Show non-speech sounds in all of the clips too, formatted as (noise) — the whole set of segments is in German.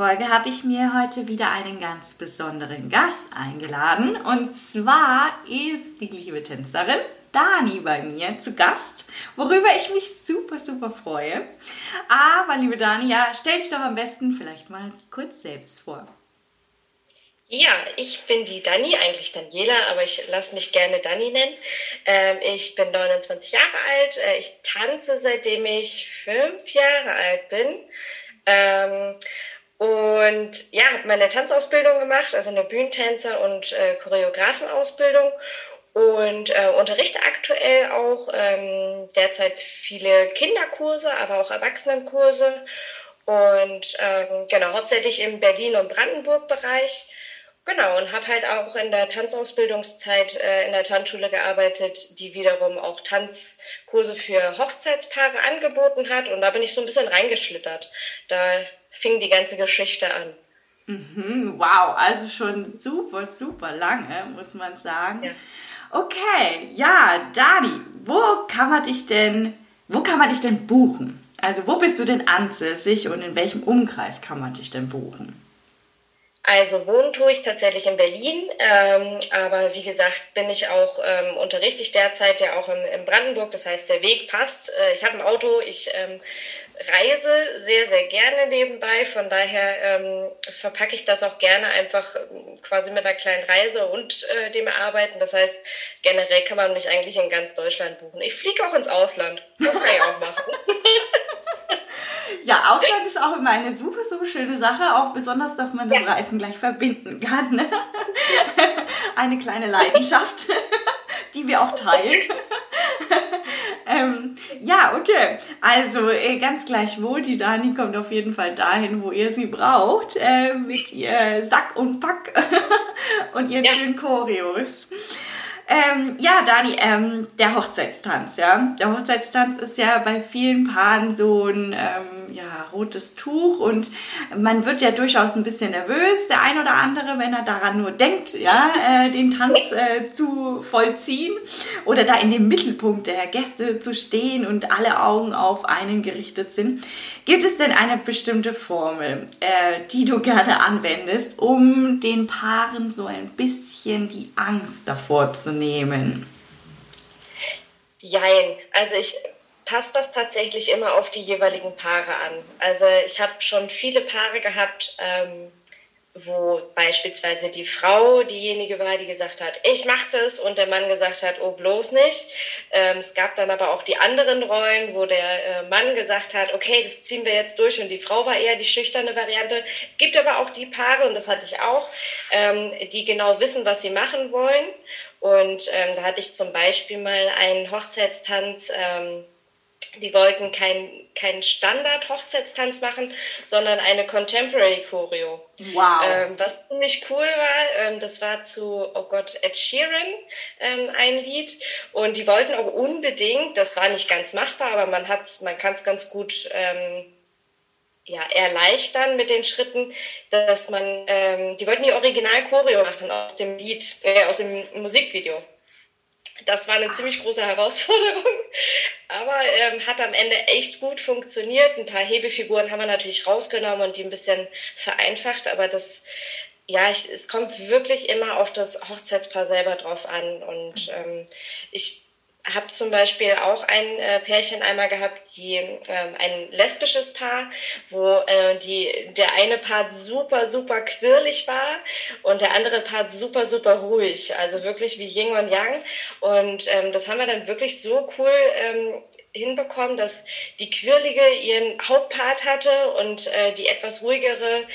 Folge habe ich mir heute wieder einen ganz besonderen Gast eingeladen. Und zwar ist die liebe Tänzerin Dani bei mir zu Gast, worüber ich mich super, super freue. Aber liebe Dani, ja, stell dich doch am besten vielleicht mal kurz selbst vor. Ja, ich bin die Dani, eigentlich Daniela, aber ich lasse mich gerne Dani nennen. Ähm, ich bin 29 Jahre alt. Äh, ich tanze seitdem ich fünf Jahre alt bin. Ähm, und ja, habe meine Tanzausbildung gemacht, also eine Bühnentänzer- und äh, Choreografenausbildung und äh, unterrichte aktuell auch ähm, derzeit viele Kinderkurse, aber auch Erwachsenenkurse und ähm, genau, hauptsächlich im Berlin- und Brandenburg-Bereich. Genau, und habe halt auch in der Tanzausbildungszeit äh, in der Tanzschule gearbeitet, die wiederum auch Tanzkurse für Hochzeitspaare angeboten hat. Und da bin ich so ein bisschen reingeschlittert. Da fing die ganze Geschichte an. Mhm, wow, also schon super, super lange, muss man sagen. Ja. Okay, ja, Dani, wo kann man dich denn, wo kann man dich denn buchen? Also wo bist du denn ansässig und in welchem Umkreis kann man dich denn buchen? Also wohnen tue ich tatsächlich in Berlin, ähm, aber wie gesagt bin ich auch, ähm, unterrichte ich derzeit ja auch im, in Brandenburg, das heißt der Weg passt. Äh, ich habe ein Auto, ich ähm, reise sehr, sehr gerne nebenbei, von daher ähm, verpacke ich das auch gerne einfach ähm, quasi mit einer kleinen Reise und äh, dem Arbeiten. Das heißt, generell kann man mich eigentlich in ganz Deutschland buchen. Ich fliege auch ins Ausland, das kann ich auch machen. (laughs) (laughs) Ja, Ausland ist auch immer eine super, super schöne Sache, auch besonders, dass man das ja. Reisen gleich verbinden kann. Ne? Eine kleine Leidenschaft, (laughs) die wir auch teilen. (laughs) ähm, ja, okay. Also äh, ganz gleich wo, die Dani kommt auf jeden Fall dahin, wo ihr sie braucht, äh, mit ihr Sack und Pack (laughs) und ihren ja. schönen Choreos. Ähm, ja, Dani, ähm, der Hochzeitstanz, ja. Der Hochzeitstanz ist ja bei vielen Paaren so ein ähm, ja, rotes Tuch und man wird ja durchaus ein bisschen nervös, der ein oder andere, wenn er daran nur denkt, ja, äh, den Tanz äh, zu vollziehen oder da in dem Mittelpunkt der Gäste zu stehen und alle Augen auf einen gerichtet sind. Gibt es denn eine bestimmte Formel, äh, die du gerne anwendest, um den Paaren so ein bisschen bisschen die Angst davor zu nehmen? Jein, also ich passe das tatsächlich immer auf die jeweiligen Paare an. Also ich habe schon viele Paare gehabt, ähm, wo beispielsweise die Frau diejenige war, die gesagt hat, ich mache das und der Mann gesagt hat, oh bloß nicht. Ähm, es gab dann aber auch die anderen Rollen, wo der äh, Mann gesagt hat, okay, das ziehen wir jetzt durch und die Frau war eher die schüchterne Variante. Es gibt aber auch die Paare, und das hatte ich auch, ähm, die genau wissen, was sie machen wollen. Und ähm, da hatte ich zum Beispiel mal einen Hochzeitstanz, ähm, die wollten keinen kein Standard-Hochzeitstanz machen, sondern eine Contemporary Choreo. Wow. Ähm, was ziemlich cool war, ähm, das war zu, oh Gott, Ed Sheeran ähm, ein Lied. Und die wollten auch unbedingt, das war nicht ganz machbar, aber man hat, man kann es ganz gut ähm, ja, erleichtern mit den Schritten, dass man, ähm, die wollten die Original-Choreo machen aus dem Lied, äh, aus dem Musikvideo. Das war eine ziemlich große Herausforderung, aber ähm, hat am Ende echt gut funktioniert. Ein paar Hebefiguren haben wir natürlich rausgenommen und die ein bisschen vereinfacht, aber das, ja, ich, es kommt wirklich immer auf das Hochzeitspaar selber drauf an. Und ähm, ich habe zum Beispiel auch ein äh, Pärchen einmal gehabt, die ähm, ein lesbisches Paar, wo äh, die der eine Part super super quirlig war und der andere Part super super ruhig, also wirklich wie Yin und Yang. Und ähm, das haben wir dann wirklich so cool ähm, hinbekommen, dass die Quirlige ihren Hauptpart hatte und äh, die etwas ruhigere,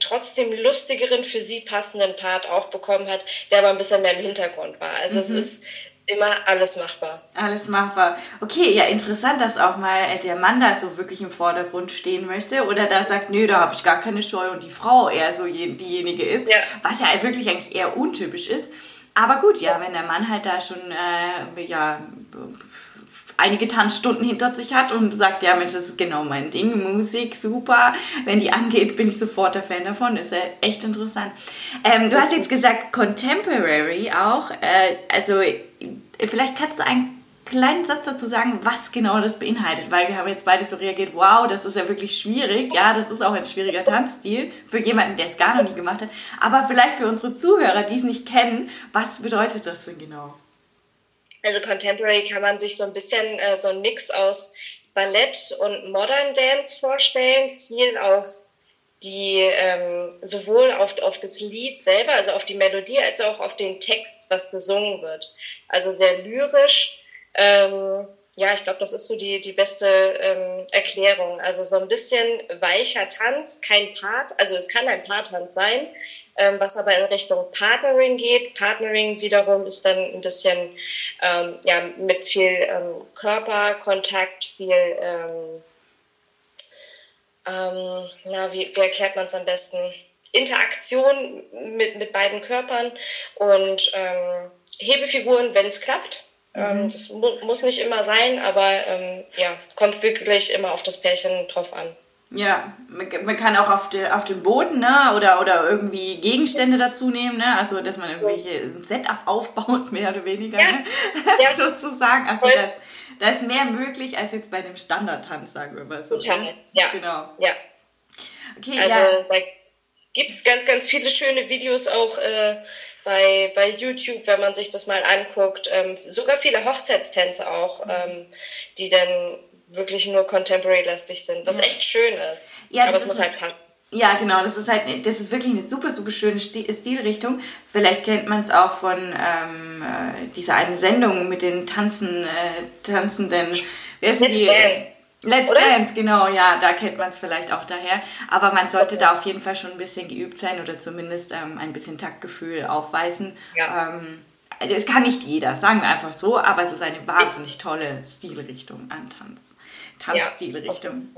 trotzdem lustigeren, für sie passenden Part auch bekommen hat, der aber ein bisschen mehr im Hintergrund war. Also mhm. es ist immer alles machbar. Alles machbar. Okay, ja, interessant, dass auch mal der Mann da so wirklich im Vordergrund stehen möchte oder da sagt, nö, da habe ich gar keine Scheu und die Frau eher so diejenige ist, ja. was ja wirklich eigentlich eher untypisch ist. Aber gut, ja, wenn der Mann halt da schon äh, ja, einige Tanzstunden hinter sich hat und sagt, ja Mensch, das ist genau mein Ding, Musik, super. Wenn die angeht, bin ich sofort der Fan davon. Ist ja echt interessant. Ähm, du hast jetzt gesagt Contemporary auch. Äh, also vielleicht kannst du einen kleinen Satz dazu sagen, was genau das beinhaltet, weil wir haben jetzt beide so reagiert, wow, das ist ja wirklich schwierig. Ja, das ist auch ein schwieriger Tanzstil für jemanden, der es gar noch nie gemacht hat. Aber vielleicht für unsere Zuhörer, die es nicht kennen, was bedeutet das denn genau? Also Contemporary kann man sich so ein bisschen äh, so ein Mix aus Ballett und Modern Dance vorstellen, viel auf die ähm, sowohl auf, auf das Lied selber, also auf die Melodie, als auch auf den Text, was gesungen wird. Also sehr lyrisch. Ähm, ja, ich glaube, das ist so die, die beste ähm, Erklärung. Also so ein bisschen weicher Tanz, kein Part, also es kann ein Paartanz sein, ähm, was aber in Richtung Partnering geht. Partnering wiederum ist dann ein bisschen ähm, ja, mit viel ähm, Körperkontakt, viel, ähm, ähm, na, wie, wie erklärt man es am besten? Interaktion mit, mit beiden Körpern und ähm, Hebefiguren, wenn es klappt. Mhm. das mu muss nicht immer sein, aber ja, kommt wirklich immer auf das Pärchen drauf an. Ja, man kann auch auf, de, auf dem Boden ne? oder, oder irgendwie Gegenstände dazu nehmen, ne? also dass man irgendwelche Setup aufbaut, (laughs) mehr oder weniger, ja. Ne? Ja. (laughs) sozusagen. Also das, da ist mehr möglich als jetzt bei dem Standardtanz, sagen wir mal so. Total, ne? ja. Genau. Ja. Okay, also ja. da gibt es ganz, ganz viele schöne Videos auch äh, bei, bei YouTube, wenn man sich das mal anguckt. Ähm, sogar viele Hochzeitstänze auch, mhm. ähm, die dann wirklich nur contemporary-lastig sind, was echt schön ist. Ja, Aber es muss halt passen. Ja, genau, das ist halt, das ist wirklich eine super, super schöne Stilrichtung. Vielleicht kennt man es auch von ähm, äh, dieser einen Sendung mit den Tanzen, äh, tanzenden, wer ist Let's die? Dance. Let's oder? Dance, genau, ja, da kennt man es vielleicht auch daher. Aber man sollte da auf jeden Fall schon ein bisschen geübt sein oder zumindest ähm, ein bisschen Taktgefühl aufweisen. Ja. Ähm, das kann nicht jeder, sagen wir einfach so, aber so ist eine wahnsinnig tolle Stilrichtung an Tanz. Tanzstilrichtung.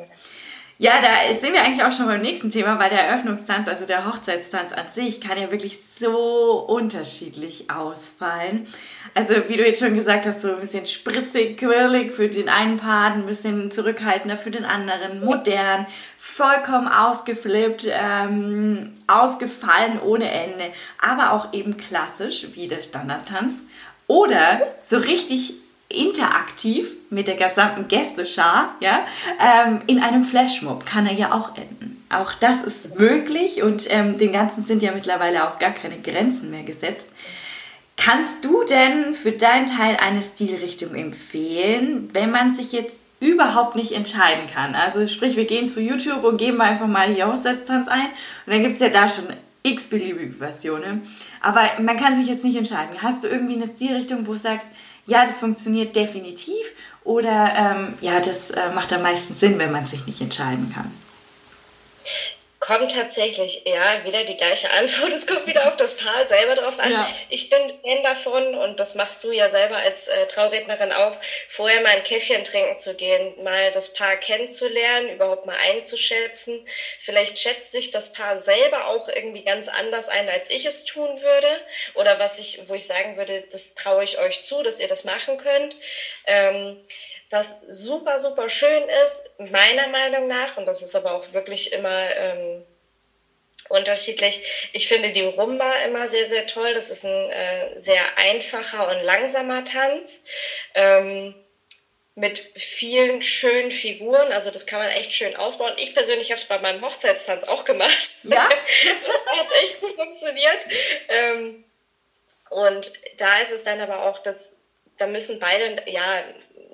Ja, da sind wir eigentlich auch schon beim nächsten Thema, weil der Eröffnungstanz, also der Hochzeitstanz an sich, kann ja wirklich so unterschiedlich ausfallen. Also wie du jetzt schon gesagt hast, so ein bisschen spritzig, quirlig für den einen Part, ein bisschen zurückhaltender für den anderen, modern, vollkommen ausgeflippt, ähm, ausgefallen ohne Ende, aber auch eben klassisch wie der Standardtanz. Oder so richtig interaktiv mit der gesamten Gästeschar, ja, ähm, in einem Flashmob kann er ja auch enden. Auch das ist möglich und ähm, dem Ganzen sind ja mittlerweile auch gar keine Grenzen mehr gesetzt. Kannst du denn für deinen Teil eine Stilrichtung empfehlen, wenn man sich jetzt überhaupt nicht entscheiden kann? Also sprich, wir gehen zu YouTube und geben einfach mal hier Hochzeitstanz ein und dann gibt es ja da schon x beliebige Versionen. Aber man kann sich jetzt nicht entscheiden. Hast du irgendwie eine Stilrichtung, wo du sagst, ja, das funktioniert definitiv oder ähm, ja, das äh, macht am meisten Sinn, wenn man sich nicht entscheiden kann? Kommt tatsächlich, ja, wieder die gleiche Antwort. Es kommt wieder auf das Paar selber drauf an. Ja. Ich bin Fan davon und das machst du ja selber als äh, Traurednerin auch, vorher mal ein Käffchen trinken zu gehen, mal das Paar kennenzulernen, überhaupt mal einzuschätzen. Vielleicht schätzt sich das Paar selber auch irgendwie ganz anders ein, als ich es tun würde. Oder was ich, wo ich sagen würde, das traue ich euch zu, dass ihr das machen könnt. Ähm, was super, super schön ist, meiner Meinung nach, und das ist aber auch wirklich immer ähm, unterschiedlich. Ich finde die Rumba immer sehr, sehr toll. Das ist ein äh, sehr einfacher und langsamer Tanz. Ähm, mit vielen schönen Figuren. Also das kann man echt schön ausbauen. Ich persönlich habe es bei meinem Hochzeitstanz auch gemacht. Ja. (laughs) hat echt gut funktioniert. Ähm, und da ist es dann aber auch, dass da müssen beide ja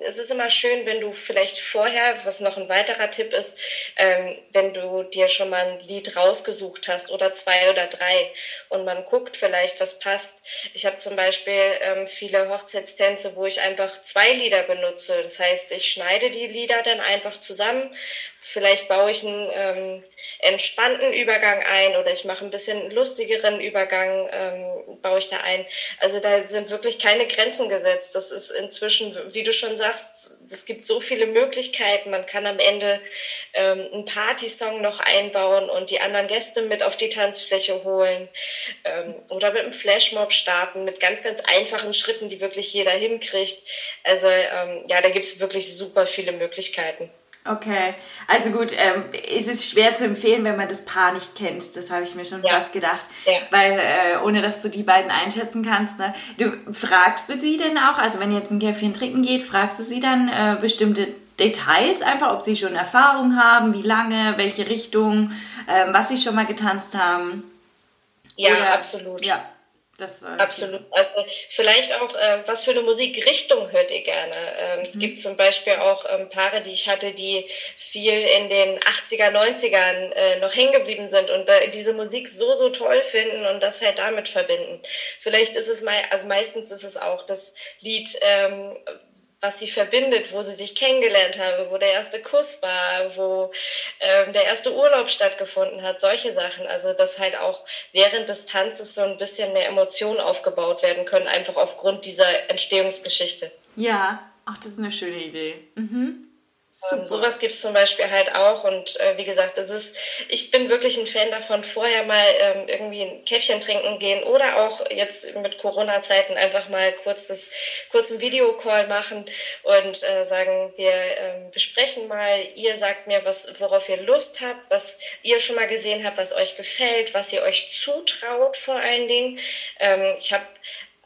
es ist immer schön, wenn du vielleicht vorher, was noch ein weiterer Tipp ist, ähm, wenn du dir schon mal ein Lied rausgesucht hast oder zwei oder drei und man guckt vielleicht, was passt. Ich habe zum Beispiel ähm, viele Hochzeitstänze, wo ich einfach zwei Lieder benutze. Das heißt, ich schneide die Lieder dann einfach zusammen. Vielleicht baue ich einen ähm, entspannten Übergang ein oder ich mache ein bisschen lustigeren Übergang, ähm, baue ich da ein. Also da sind wirklich keine Grenzen gesetzt. Das ist inzwischen, wie du schon sagst, es gibt so viele Möglichkeiten. Man kann am Ende ähm, einen Partysong noch einbauen und die anderen Gäste mit auf die Tanzfläche holen ähm, oder mit einem Flashmob starten, mit ganz, ganz einfachen Schritten, die wirklich jeder hinkriegt. Also ähm, ja, da gibt es wirklich super viele Möglichkeiten. Okay, also gut, ähm, ist es schwer zu empfehlen, wenn man das Paar nicht kennt. Das habe ich mir schon ja. fast gedacht, ja. weil äh, ohne dass du die beiden einschätzen kannst. Ne? Du fragst du sie denn auch, also wenn jetzt ein Käffchen trinken geht, fragst du sie dann äh, bestimmte Details einfach, ob sie schon Erfahrung haben, wie lange, welche Richtung, äh, was sie schon mal getanzt haben? Ja, Oder, absolut. Ja. Das, Absolut. Also vielleicht auch, äh, was für eine Musikrichtung hört ihr gerne? Ähm, mhm. Es gibt zum Beispiel auch ähm, Paare, die ich hatte, die viel in den 80er, 90ern äh, noch hängen geblieben sind und äh, diese Musik so, so toll finden und das halt damit verbinden. Vielleicht ist es mal, also meistens ist es auch das Lied, ähm, was sie verbindet, wo sie sich kennengelernt haben, wo der erste Kuss war, wo ähm, der erste Urlaub stattgefunden hat, solche Sachen. Also dass halt auch während des Tanzes so ein bisschen mehr Emotionen aufgebaut werden können, einfach aufgrund dieser Entstehungsgeschichte. Ja, ach, das ist eine schöne Idee. Mhm. Ähm, sowas gibt es zum Beispiel halt auch. Und äh, wie gesagt, das ist, ich bin wirklich ein Fan davon, vorher mal ähm, irgendwie ein Käffchen trinken gehen oder auch jetzt mit Corona-Zeiten einfach mal kurz das, kurz einen Videocall machen und äh, sagen, wir äh, besprechen mal, ihr sagt mir, was, worauf ihr Lust habt, was ihr schon mal gesehen habt, was euch gefällt, was ihr euch zutraut vor allen Dingen. Ähm, ich habe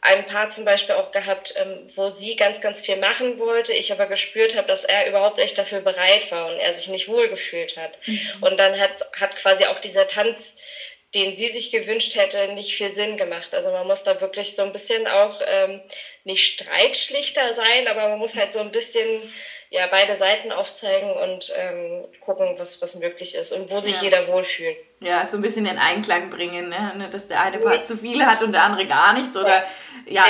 ein Paar zum Beispiel auch gehabt, ähm, wo sie ganz, ganz viel machen wollte, ich aber gespürt habe, dass er überhaupt nicht dafür bereit war und er sich nicht wohlgefühlt hat. Mhm. Und dann hat, hat quasi auch dieser Tanz, den sie sich gewünscht hätte, nicht viel Sinn gemacht. Also man muss da wirklich so ein bisschen auch ähm, nicht streitschlichter sein, aber man muss halt so ein bisschen ja, beide Seiten aufzeigen und ähm, gucken, was, was möglich ist und wo sich ja. jeder wohlfühlt. Ja, so ein bisschen in Einklang bringen, ne? ne dass der eine Part zu viel hat und der andere gar nichts oder ja,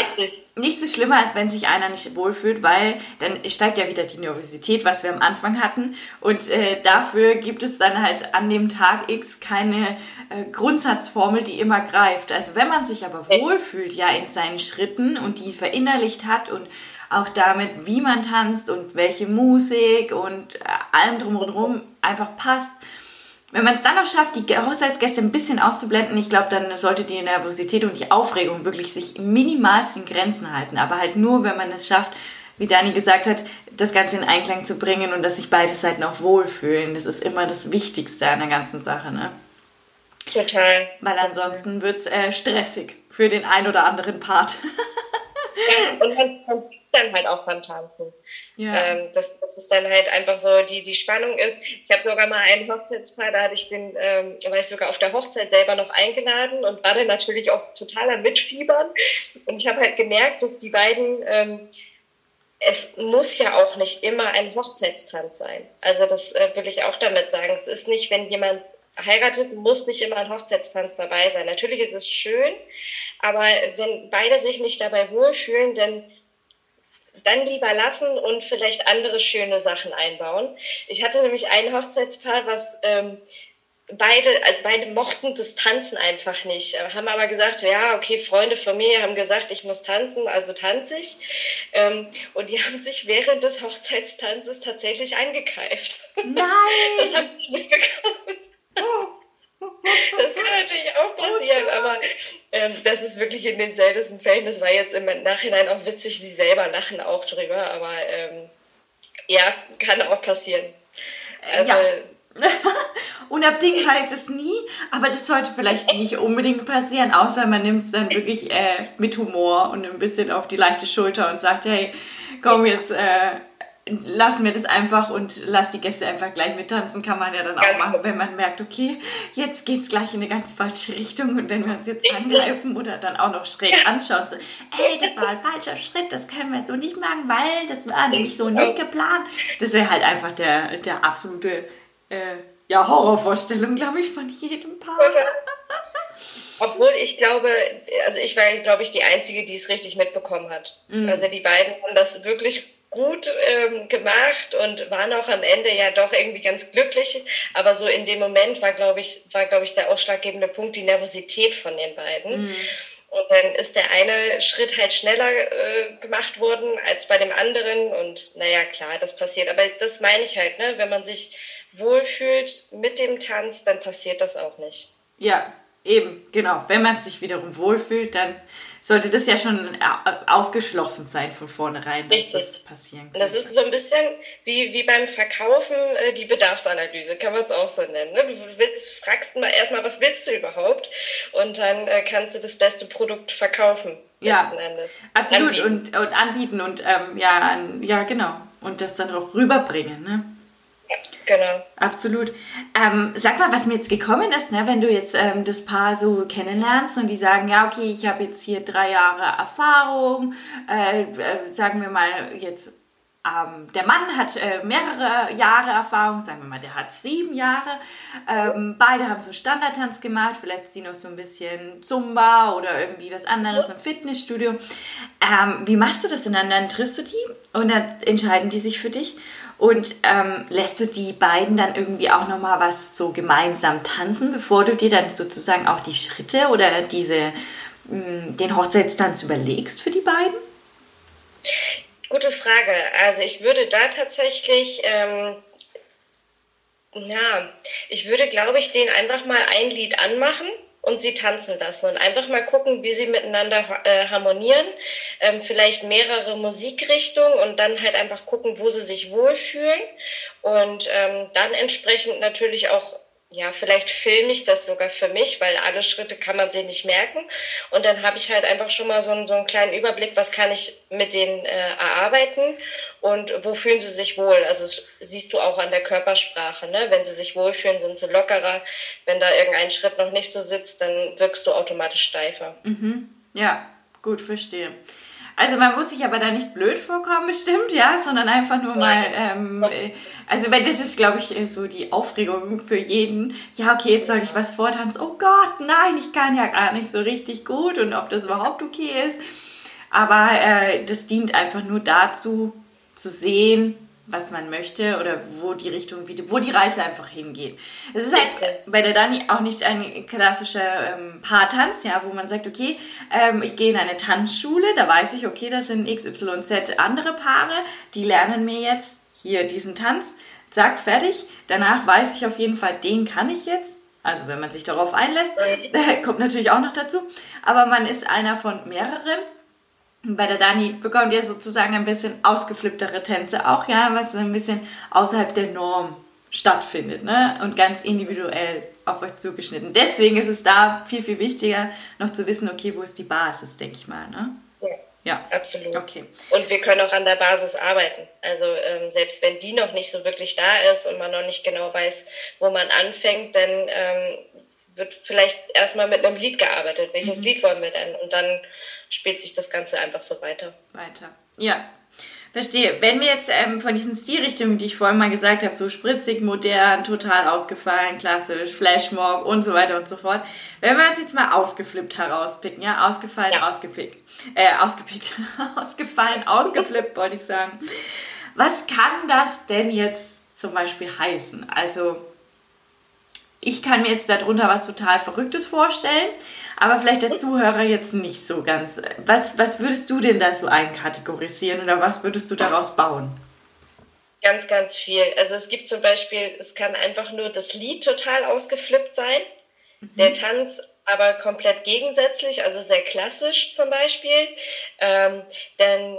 nichts ist schlimmer, als wenn sich einer nicht wohlfühlt, weil dann steigt ja wieder die Nervosität, was wir am Anfang hatten und äh, dafür gibt es dann halt an dem Tag X keine äh, Grundsatzformel, die immer greift. Also wenn man sich aber wohlfühlt, ja, in seinen Schritten und die verinnerlicht hat und auch damit, wie man tanzt und welche Musik und äh, allem drumherum einfach passt, wenn man es dann noch schafft, die Hochzeitsgäste ein bisschen auszublenden, ich glaube, dann sollte die Nervosität und die Aufregung wirklich sich minimalst in Grenzen halten. Aber halt nur, wenn man es schafft, wie Dani gesagt hat, das Ganze in Einklang zu bringen und dass sich beide Seiten auch wohlfühlen. Das ist immer das Wichtigste an der ganzen Sache, ne? Total. Weil ansonsten wird es äh, stressig für den ein oder anderen Part. (laughs) ja, und man, man dann halt auch beim Tanzen. Ja. Ähm, dass, dass es dann halt einfach so die, die Spannung ist. Ich habe sogar mal einen Hochzeitspaar, da hatte ich den, ähm, war ich sogar auf der Hochzeit selber noch eingeladen und war dann natürlich auch totaler Mitfiebern. Und ich habe halt gemerkt, dass die beiden, ähm, es muss ja auch nicht immer ein Hochzeitstanz sein. Also das äh, will ich auch damit sagen. Es ist nicht, wenn jemand heiratet, muss nicht immer ein Hochzeitstanz dabei sein. Natürlich ist es schön, aber wenn beide sich nicht dabei wohlfühlen, dann dann lieber lassen und vielleicht andere schöne Sachen einbauen. Ich hatte nämlich ein Hochzeitspaar, was ähm, beide, also beide mochten das Tanzen einfach nicht, äh, haben aber gesagt, ja, okay, Freunde von mir haben gesagt, ich muss tanzen, also tanze ich. Ähm, und die (laughs) haben sich während des Hochzeitstanzes tatsächlich angekeift. (laughs) Nein! Das habe ich nicht bekommen. Oh. Das kann natürlich auch passieren, oh aber ähm, das ist wirklich in den seltensten Fällen. Das war jetzt im Nachhinein auch witzig. Sie selber lachen auch drüber, aber ähm, ja, kann auch passieren. Also, (laughs) ja. Unabdingt heißt es nie, aber das sollte vielleicht nicht unbedingt passieren, außer man nimmt es dann wirklich äh, mit Humor und ein bisschen auf die leichte Schulter und sagt, hey, komm jetzt, äh, lassen wir das einfach und lass die Gäste einfach gleich mittanzen, kann man ja dann ganz auch machen, wenn man merkt, okay, jetzt geht es gleich in eine ganz falsche Richtung und wenn wir uns jetzt angreifen oder dann auch noch schräg anschauen, so, ey, das war ein falscher Schritt, das können wir so nicht machen, weil das war nämlich so nicht geplant. Das wäre halt einfach der, der absolute äh, ja, Horrorvorstellung, glaube ich, von jedem Paar. Obwohl ich glaube, also ich war, glaube ich, die Einzige, die es richtig mitbekommen hat. Mhm. Also die beiden haben das wirklich gut ähm, gemacht und waren auch am Ende ja doch irgendwie ganz glücklich. Aber so in dem Moment war, glaube ich, war, glaube ich, der ausschlaggebende Punkt die Nervosität von den beiden. Mhm. Und dann ist der eine Schritt halt schneller äh, gemacht worden als bei dem anderen. Und naja, klar, das passiert. Aber das meine ich halt, ne? Wenn man sich wohlfühlt mit dem Tanz, dann passiert das auch nicht. Ja, eben, genau. Wenn man sich wiederum wohlfühlt, dann sollte das ja schon äh, ausgeschlossen sein von vornherein, dass Richtig. das passieren kann. Das ist so ein bisschen wie, wie beim Verkaufen äh, die Bedarfsanalyse, kann man es auch so nennen. Ne? Du willst, fragst mal erstmal, was willst du überhaupt? Und dann äh, kannst du das beste Produkt verkaufen. Ja, absolut. Anbieten. Und, und anbieten und ähm, ja, ja, genau. Und das dann auch rüberbringen. Ne? Genau. Absolut. Ähm, sag mal, was mir jetzt gekommen ist, ne, wenn du jetzt ähm, das Paar so kennenlernst und die sagen, ja, okay, ich habe jetzt hier drei Jahre Erfahrung, äh, äh, sagen wir mal jetzt, ähm, der Mann hat äh, mehrere Jahre Erfahrung, sagen wir mal, der hat sieben Jahre. Ähm, beide haben so Standardtanz gemacht, vielleicht sie noch so ein bisschen Zumba oder irgendwie was anderes im Fitnessstudio. Ähm, wie machst du das denn dann? Dann triffst du die und dann entscheiden die sich für dich. Und ähm, lässt du die beiden dann irgendwie auch nochmal was so gemeinsam tanzen, bevor du dir dann sozusagen auch die Schritte oder diese, mh, mm, den Hochzeitstanz überlegst für die beiden? Gute Frage. Also ich würde da tatsächlich, ähm, ja, ich würde, glaube ich, den einfach mal ein Lied anmachen und sie tanzen lassen und einfach mal gucken, wie sie miteinander äh, harmonieren. Ähm, vielleicht mehrere Musikrichtungen und dann halt einfach gucken, wo sie sich wohlfühlen und ähm, dann entsprechend natürlich auch ja, vielleicht filme ich das sogar für mich, weil alle Schritte kann man sich nicht merken. Und dann habe ich halt einfach schon mal so einen, so einen kleinen Überblick, was kann ich mit denen äh, erarbeiten und wo fühlen sie sich wohl. Also siehst du auch an der Körpersprache. Ne? Wenn sie sich wohlfühlen, sind sie lockerer. Wenn da irgendein Schritt noch nicht so sitzt, dann wirkst du automatisch steifer. Mhm. Ja, gut, verstehe. Also man muss sich aber da nicht blöd vorkommen, bestimmt, ja, sondern einfach nur mal, ähm, äh, also weil das ist, glaube ich, so die Aufregung für jeden. Ja, okay, jetzt soll ich was vortanzen. Oh Gott, nein, ich kann ja gar nicht so richtig gut und ob das überhaupt okay ist. Aber äh, das dient einfach nur dazu, zu sehen, was man möchte oder wo die Richtung, wo die Reise einfach hingeht. Es ist halt bei der Dani auch nicht ein klassischer ähm, Paartanz, ja, wo man sagt, okay, ähm, ich gehe in eine Tanzschule, da weiß ich, okay, das sind XYZ andere Paare, die lernen mir jetzt hier diesen Tanz, zack, fertig. Danach weiß ich auf jeden Fall, den kann ich jetzt. Also wenn man sich darauf einlässt, (laughs) kommt natürlich auch noch dazu. Aber man ist einer von mehreren bei der Dani bekommt ihr sozusagen ein bisschen ausgeflipptere Tänze auch, ja, was so ein bisschen außerhalb der Norm stattfindet, ne? Und ganz individuell auf euch zugeschnitten. Deswegen ist es da viel, viel wichtiger, noch zu wissen, okay, wo ist die Basis, denke ich mal, ne? Ja, ja. absolut. Okay. Und wir können auch an der Basis arbeiten. Also ähm, selbst wenn die noch nicht so wirklich da ist und man noch nicht genau weiß, wo man anfängt, dann ähm, wird vielleicht erstmal mit einem Lied gearbeitet. Welches mhm. Lied wollen wir denn? Und dann spielt sich das Ganze einfach so weiter. Weiter. Ja. Verstehe. Wenn wir jetzt ähm, von diesen Stilrichtungen, die ich vorhin mal gesagt habe, so spritzig, modern, total ausgefallen, klassisch, Flashmob und so weiter und so fort, wenn wir uns jetzt mal ausgeflippt herauspicken, ja, ausgefallen, ja. ausgepickt, äh, ausgepickt, (laughs) ausgefallen, ausgeflippt, wollte ich sagen. Was kann das denn jetzt zum Beispiel heißen? Also, ich kann mir jetzt darunter was total Verrücktes vorstellen, aber vielleicht der Zuhörer jetzt nicht so ganz. Was, was würdest du denn da so einkategorisieren oder was würdest du daraus bauen? Ganz, ganz viel. Also es gibt zum Beispiel, es kann einfach nur das Lied total ausgeflippt sein, mhm. der Tanz aber komplett gegensätzlich, also sehr klassisch zum Beispiel. Ähm, dann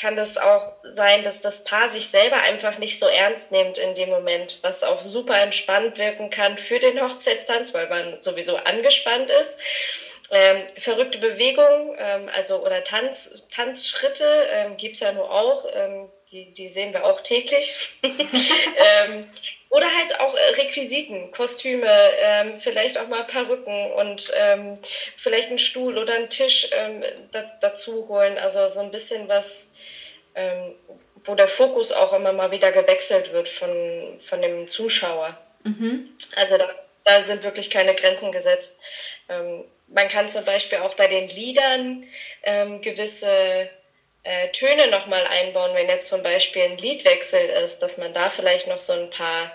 kann das auch sein, dass das Paar sich selber einfach nicht so ernst nimmt in dem Moment, was auch super entspannt wirken kann für den Hochzeitstanz, weil man sowieso angespannt ist. Ähm, verrückte Bewegungen, ähm, also oder Tanz, Tanzschritte ähm, gibt es ja nur auch, ähm, die, die sehen wir auch täglich. (laughs) ähm, oder halt auch äh, Requisiten, Kostüme, ähm, vielleicht auch mal Perücken und ähm, vielleicht einen Stuhl oder einen Tisch da, dazu holen. Also so ein bisschen was, ähm, wo der Fokus auch immer mal wieder gewechselt wird von, von dem Zuschauer. Mhm. Also das, da sind wirklich keine Grenzen gesetzt. Ähm, man kann zum Beispiel auch bei den Liedern ähm, gewisse äh, Töne nochmal einbauen, wenn jetzt zum Beispiel ein Liedwechsel ist, dass man da vielleicht noch so ein paar,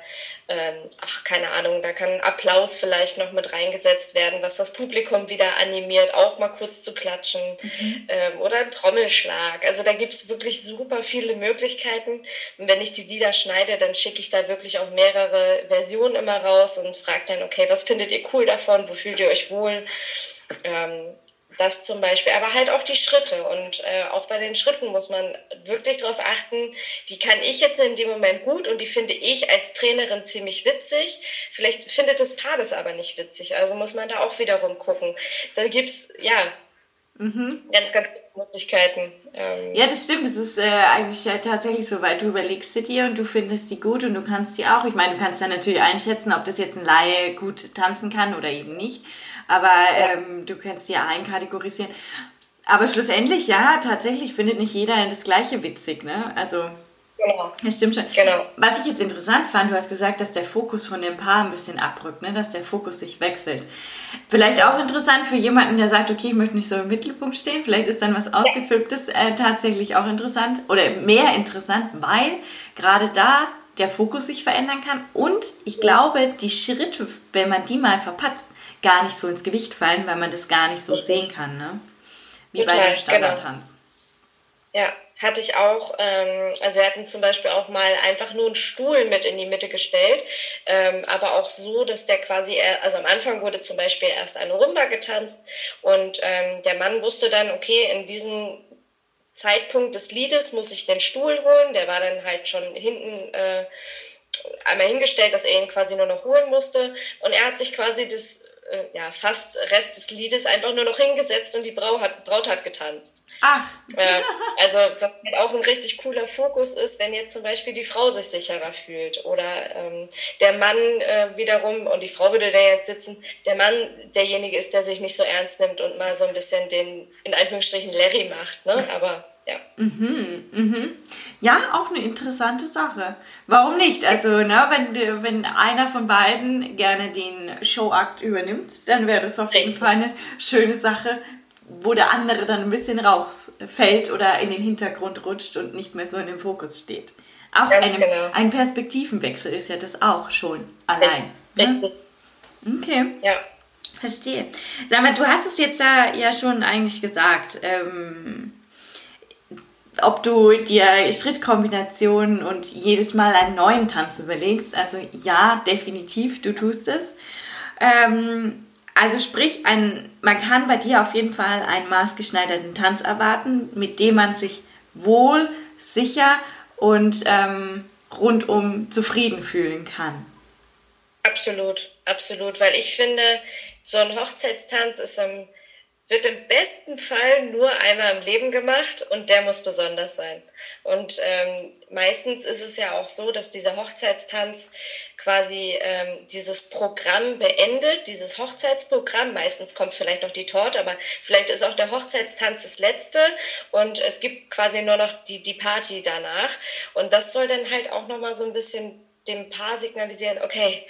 ähm, ach keine Ahnung, da kann Applaus vielleicht noch mit reingesetzt werden, was das Publikum wieder animiert, auch mal kurz zu klatschen mhm. ähm, oder ein Trommelschlag. Also da gibt's wirklich super viele Möglichkeiten. Und wenn ich die Lieder schneide, dann schicke ich da wirklich auch mehrere Versionen immer raus und frage dann, okay, was findet ihr cool davon, wo fühlt ihr euch wohl? Ähm, das zum Beispiel, aber halt auch die Schritte. Und äh, auch bei den Schritten muss man wirklich darauf achten, die kann ich jetzt in dem Moment gut und die finde ich als Trainerin ziemlich witzig. Vielleicht findet das Paar das aber nicht witzig. Also muss man da auch wiederum gucken. Dann gibt's ja, Mhm. Ganz, ganz viele Möglichkeiten. Ähm ja, das stimmt. Das ist äh, eigentlich ja tatsächlich so, weil du überlegst sie dir und du findest die gut und du kannst die auch. Ich meine, du kannst dann natürlich einschätzen, ob das jetzt ein Laie gut tanzen kann oder eben nicht aber ähm, du kannst ja einkategorisieren. Aber schlussendlich, ja, tatsächlich findet nicht jeder das Gleiche witzig, ne? Also. Genau. Das stimmt schon. Genau. Was ich jetzt interessant fand, du hast gesagt, dass der Fokus von dem Paar ein bisschen abrückt, ne? dass der Fokus sich wechselt. Vielleicht auch interessant für jemanden, der sagt, okay, ich möchte nicht so im Mittelpunkt stehen. Vielleicht ist dann was Ausgefilmtes äh, tatsächlich auch interessant oder mehr interessant, weil gerade da der Fokus sich verändern kann und ich glaube, die Schritte, wenn man die mal verpatzt, gar nicht so ins Gewicht fallen, weil man das gar nicht so Richtig. sehen kann, ne? Wie Total, bei dem Standardtanz. Genau. Ja, hatte ich auch, ähm, also wir hatten zum Beispiel auch mal einfach nur einen Stuhl mit in die Mitte gestellt, ähm, aber auch so, dass der quasi, also am Anfang wurde zum Beispiel erst eine Rumba getanzt und ähm, der Mann wusste dann, okay, in diesem Zeitpunkt des Liedes muss ich den Stuhl holen, der war dann halt schon hinten äh, einmal hingestellt, dass er ihn quasi nur noch holen musste. Und er hat sich quasi das äh, ja, fast Rest des Liedes einfach nur noch hingesetzt und die Braut hat, Braut hat getanzt. Ach. Äh, (laughs) also was halt auch ein richtig cooler Fokus ist, wenn jetzt zum Beispiel die Frau sich sicherer fühlt oder ähm, der Mann äh, wiederum, und die Frau würde da jetzt sitzen, der Mann derjenige ist, der sich nicht so ernst nimmt und mal so ein bisschen den, in Anführungsstrichen, Larry macht. Ne? Aber ja. Mhm, mhm. Ja, auch eine interessante Sache. Warum nicht? Also, ne, wenn, wenn einer von beiden gerne den Showakt übernimmt, dann wäre das auf jeden Fall eine schöne Sache, wo der andere dann ein bisschen rausfällt oder in den Hintergrund rutscht und nicht mehr so in dem Fokus steht. Auch einem, genau. ein Perspektivenwechsel ist ja das auch schon allein. Ne? Okay. Ja. Verstehe. Sag mal, du hast es jetzt ja, ja schon eigentlich gesagt. Ähm, ob du dir Schrittkombinationen und jedes Mal einen neuen Tanz überlegst. Also ja, definitiv, du tust es. Ähm, also sprich, ein, man kann bei dir auf jeden Fall einen maßgeschneiderten Tanz erwarten, mit dem man sich wohl, sicher und ähm, rundum zufrieden fühlen kann. Absolut, absolut, weil ich finde, so ein Hochzeitstanz ist am wird im besten Fall nur einmal im Leben gemacht und der muss besonders sein. Und ähm, meistens ist es ja auch so, dass dieser Hochzeitstanz quasi ähm, dieses Programm beendet, dieses Hochzeitsprogramm. Meistens kommt vielleicht noch die Torte, aber vielleicht ist auch der Hochzeitstanz das letzte und es gibt quasi nur noch die, die Party danach. Und das soll dann halt auch nochmal so ein bisschen dem Paar signalisieren, okay,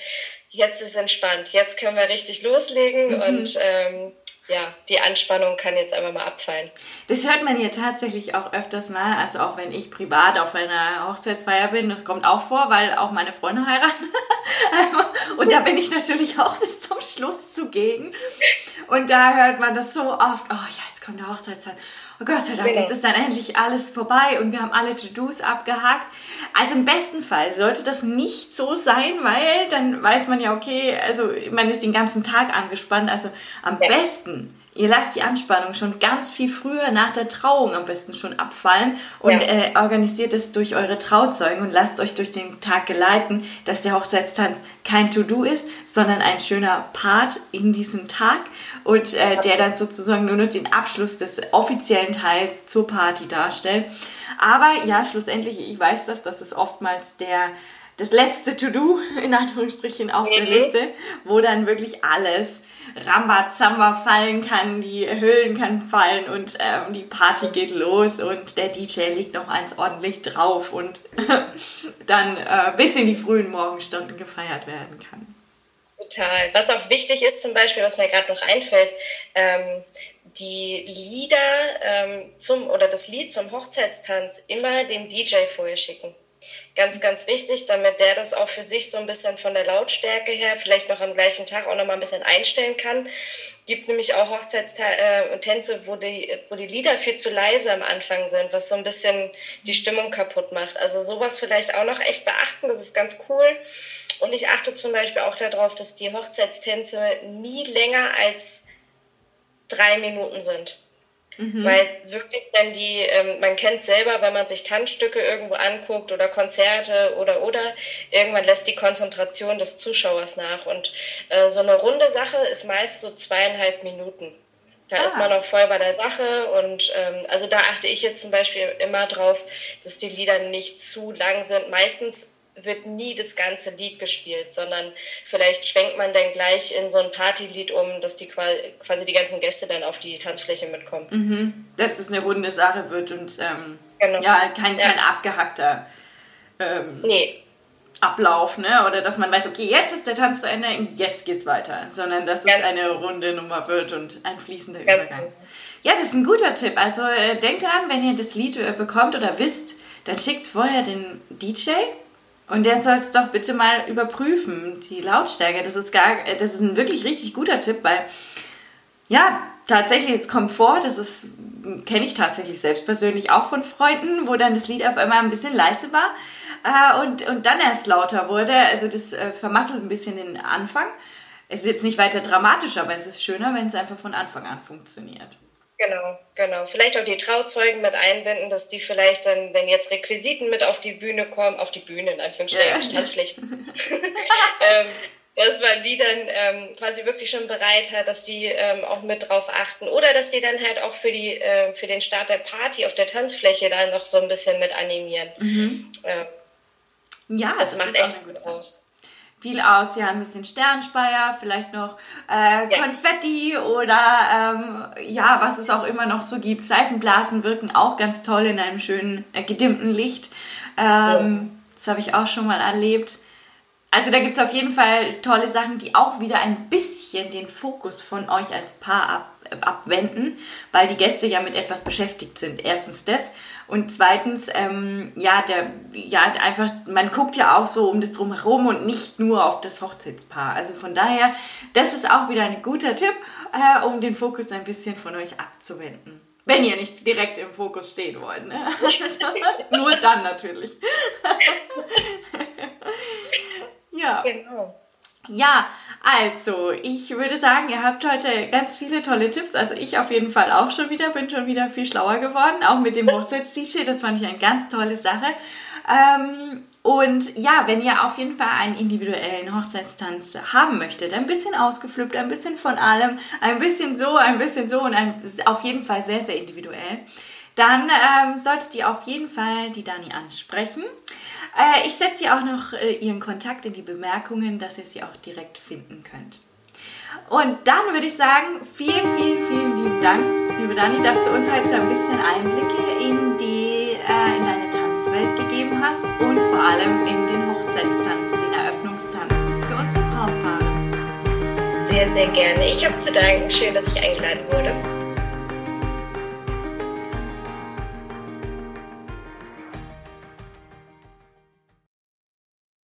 jetzt ist entspannt, jetzt können wir richtig loslegen mhm. und ähm, ja, die Anspannung kann jetzt einfach mal abfallen. Das hört man hier tatsächlich auch öfters mal, also auch wenn ich privat auf einer Hochzeitsfeier bin, das kommt auch vor, weil auch meine Freunde heiraten. (laughs) und da bin ich natürlich auch bis zum Schluss zugegen. Und da hört man das so oft, oh ja, jetzt kommt der Hochzeitstag. Oh Gott sei Dank, genau. jetzt ist dann endlich alles vorbei und wir haben alle To-Dos abgehakt. Also im besten Fall sollte das nicht so sein, weil dann weiß man ja, okay, also man ist den ganzen Tag angespannt. Also am ja. besten ihr lasst die Anspannung schon ganz viel früher nach der Trauung am besten schon abfallen und ja. äh, organisiert es durch eure Trauzeugen und lasst euch durch den Tag geleiten, dass der Hochzeitstanz kein To-Do ist, sondern ein schöner Part in diesem Tag und äh, der dann sozusagen nur noch den Abschluss des offiziellen Teils zur Party darstellt. Aber ja, schlussendlich, ich weiß das, das ist oftmals der das letzte To-Do in Anführungsstrichen auf der mhm. Liste, wo dann wirklich alles Rambazamba fallen kann, die Hüllen kann fallen und ähm, die Party geht los und der DJ legt noch eins ordentlich drauf und (laughs) dann äh, bis in die frühen Morgenstunden gefeiert werden kann. Total. Was auch wichtig ist zum Beispiel, was mir gerade noch einfällt, ähm, die Lieder ähm, zum oder das Lied zum Hochzeitstanz immer dem DJ vorher schicken. Ganz, ganz wichtig, damit der das auch für sich so ein bisschen von der Lautstärke her vielleicht noch am gleichen Tag auch noch mal ein bisschen einstellen kann. Gibt nämlich auch Hochzeitstänze, äh, wo die, wo die Lieder viel zu leise am Anfang sind, was so ein bisschen die Stimmung kaputt macht. Also sowas vielleicht auch noch echt beachten, das ist ganz cool. Und ich achte zum Beispiel auch darauf, dass die Hochzeitstänze nie länger als drei Minuten sind. Mhm. Weil wirklich dann die, ähm, man kennt selber, wenn man sich Tanzstücke irgendwo anguckt oder Konzerte oder oder, irgendwann lässt die Konzentration des Zuschauers nach. Und äh, so eine runde Sache ist meist so zweieinhalb Minuten. Da ah. ist man noch voll bei der Sache und ähm, also da achte ich jetzt zum Beispiel immer drauf, dass die Lieder nicht zu lang sind. Meistens wird nie das ganze Lied gespielt, sondern vielleicht schwenkt man dann gleich in so ein Partylied um, dass die quasi die ganzen Gäste dann auf die Tanzfläche mitkommen. Mhm. Dass es eine runde Sache wird und ähm, genau. ja, kein, ja. kein abgehackter ähm, nee. Ablauf, ne? Oder dass man weiß, okay, jetzt ist der Tanz zu Ende, jetzt geht's weiter, sondern dass Ganz es eine runde Nummer wird und ein fließender Ganz Übergang. Genau. Ja, das ist ein guter Tipp. Also äh, denkt dran, wenn ihr das Lied äh, bekommt oder wisst, dann schickt vorher den DJ und der soll es doch bitte mal überprüfen, die Lautstärke. Das ist gar, das ist ein wirklich richtig guter Tipp, weil ja, tatsächlich, es kommt vor, das ist, kenne ich tatsächlich selbst persönlich auch von Freunden, wo dann das Lied auf einmal ein bisschen leise war äh, und, und dann erst lauter wurde. Also das äh, vermasselt ein bisschen den Anfang. Es ist jetzt nicht weiter dramatisch, aber es ist schöner, wenn es einfach von Anfang an funktioniert. Genau, genau. Vielleicht auch die Trauzeugen mit einbinden, dass die vielleicht dann, wenn jetzt Requisiten mit auf die Bühne kommen, auf die Bühne in Anführungsstrichen, ja. Tanzfläche, (laughs) (laughs) ähm, dass man die dann ähm, quasi wirklich schon bereit hat, dass die ähm, auch mit drauf achten oder dass die dann halt auch für die äh, für den Start der Party auf der Tanzfläche da noch so ein bisschen mit animieren. Mhm. Äh, ja, das, das macht echt gut aus viel aus, ja, ein bisschen Sternspeier, vielleicht noch äh, Konfetti oder ähm, ja, was es auch immer noch so gibt. Seifenblasen wirken auch ganz toll in einem schönen, äh, gedimmten Licht. Ähm, ja. Das habe ich auch schon mal erlebt. Also da gibt es auf jeden Fall tolle Sachen, die auch wieder ein bisschen den Fokus von euch als Paar ab, abwenden, weil die Gäste ja mit etwas beschäftigt sind. Erstens das und zweitens, ähm, ja, der, ja, einfach, man guckt ja auch so um das drumherum und nicht nur auf das Hochzeitspaar. Also von daher, das ist auch wieder ein guter Tipp, äh, um den Fokus ein bisschen von euch abzuwenden. Wenn ihr nicht direkt im Fokus stehen wollt. Ne? (laughs) nur dann natürlich. (laughs) ja. Genau. Ja, also, ich würde sagen, ihr habt heute ganz viele tolle Tipps. Also ich auf jeden Fall auch schon wieder, bin schon wieder viel schlauer geworden, auch mit dem Hochzeits-T-Shirt. Das fand ich eine ganz tolle Sache. Ähm, und ja, wenn ihr auf jeden Fall einen individuellen Hochzeitstanz haben möchtet, ein bisschen ausgeflippt, ein bisschen von allem, ein bisschen so, ein bisschen so und ein, auf jeden Fall sehr, sehr individuell, dann ähm, solltet ihr auf jeden Fall die Dani ansprechen. Äh, ich setze sie auch noch äh, ihren Kontakt in die Bemerkungen, dass ihr sie auch direkt finden könnt. Und dann würde ich sagen, vielen, vielen, vielen lieben Dank, liebe Dani, dass du uns heute so ein bisschen Einblicke in, die, äh, in deine Tanzwelt gegeben hast und vor allem in den Hochzeitstanz, den Eröffnungstanz für unsere Brautpaare. Sehr, sehr gerne. Ich habe zu danken. Schön, dass ich eingeladen wurde.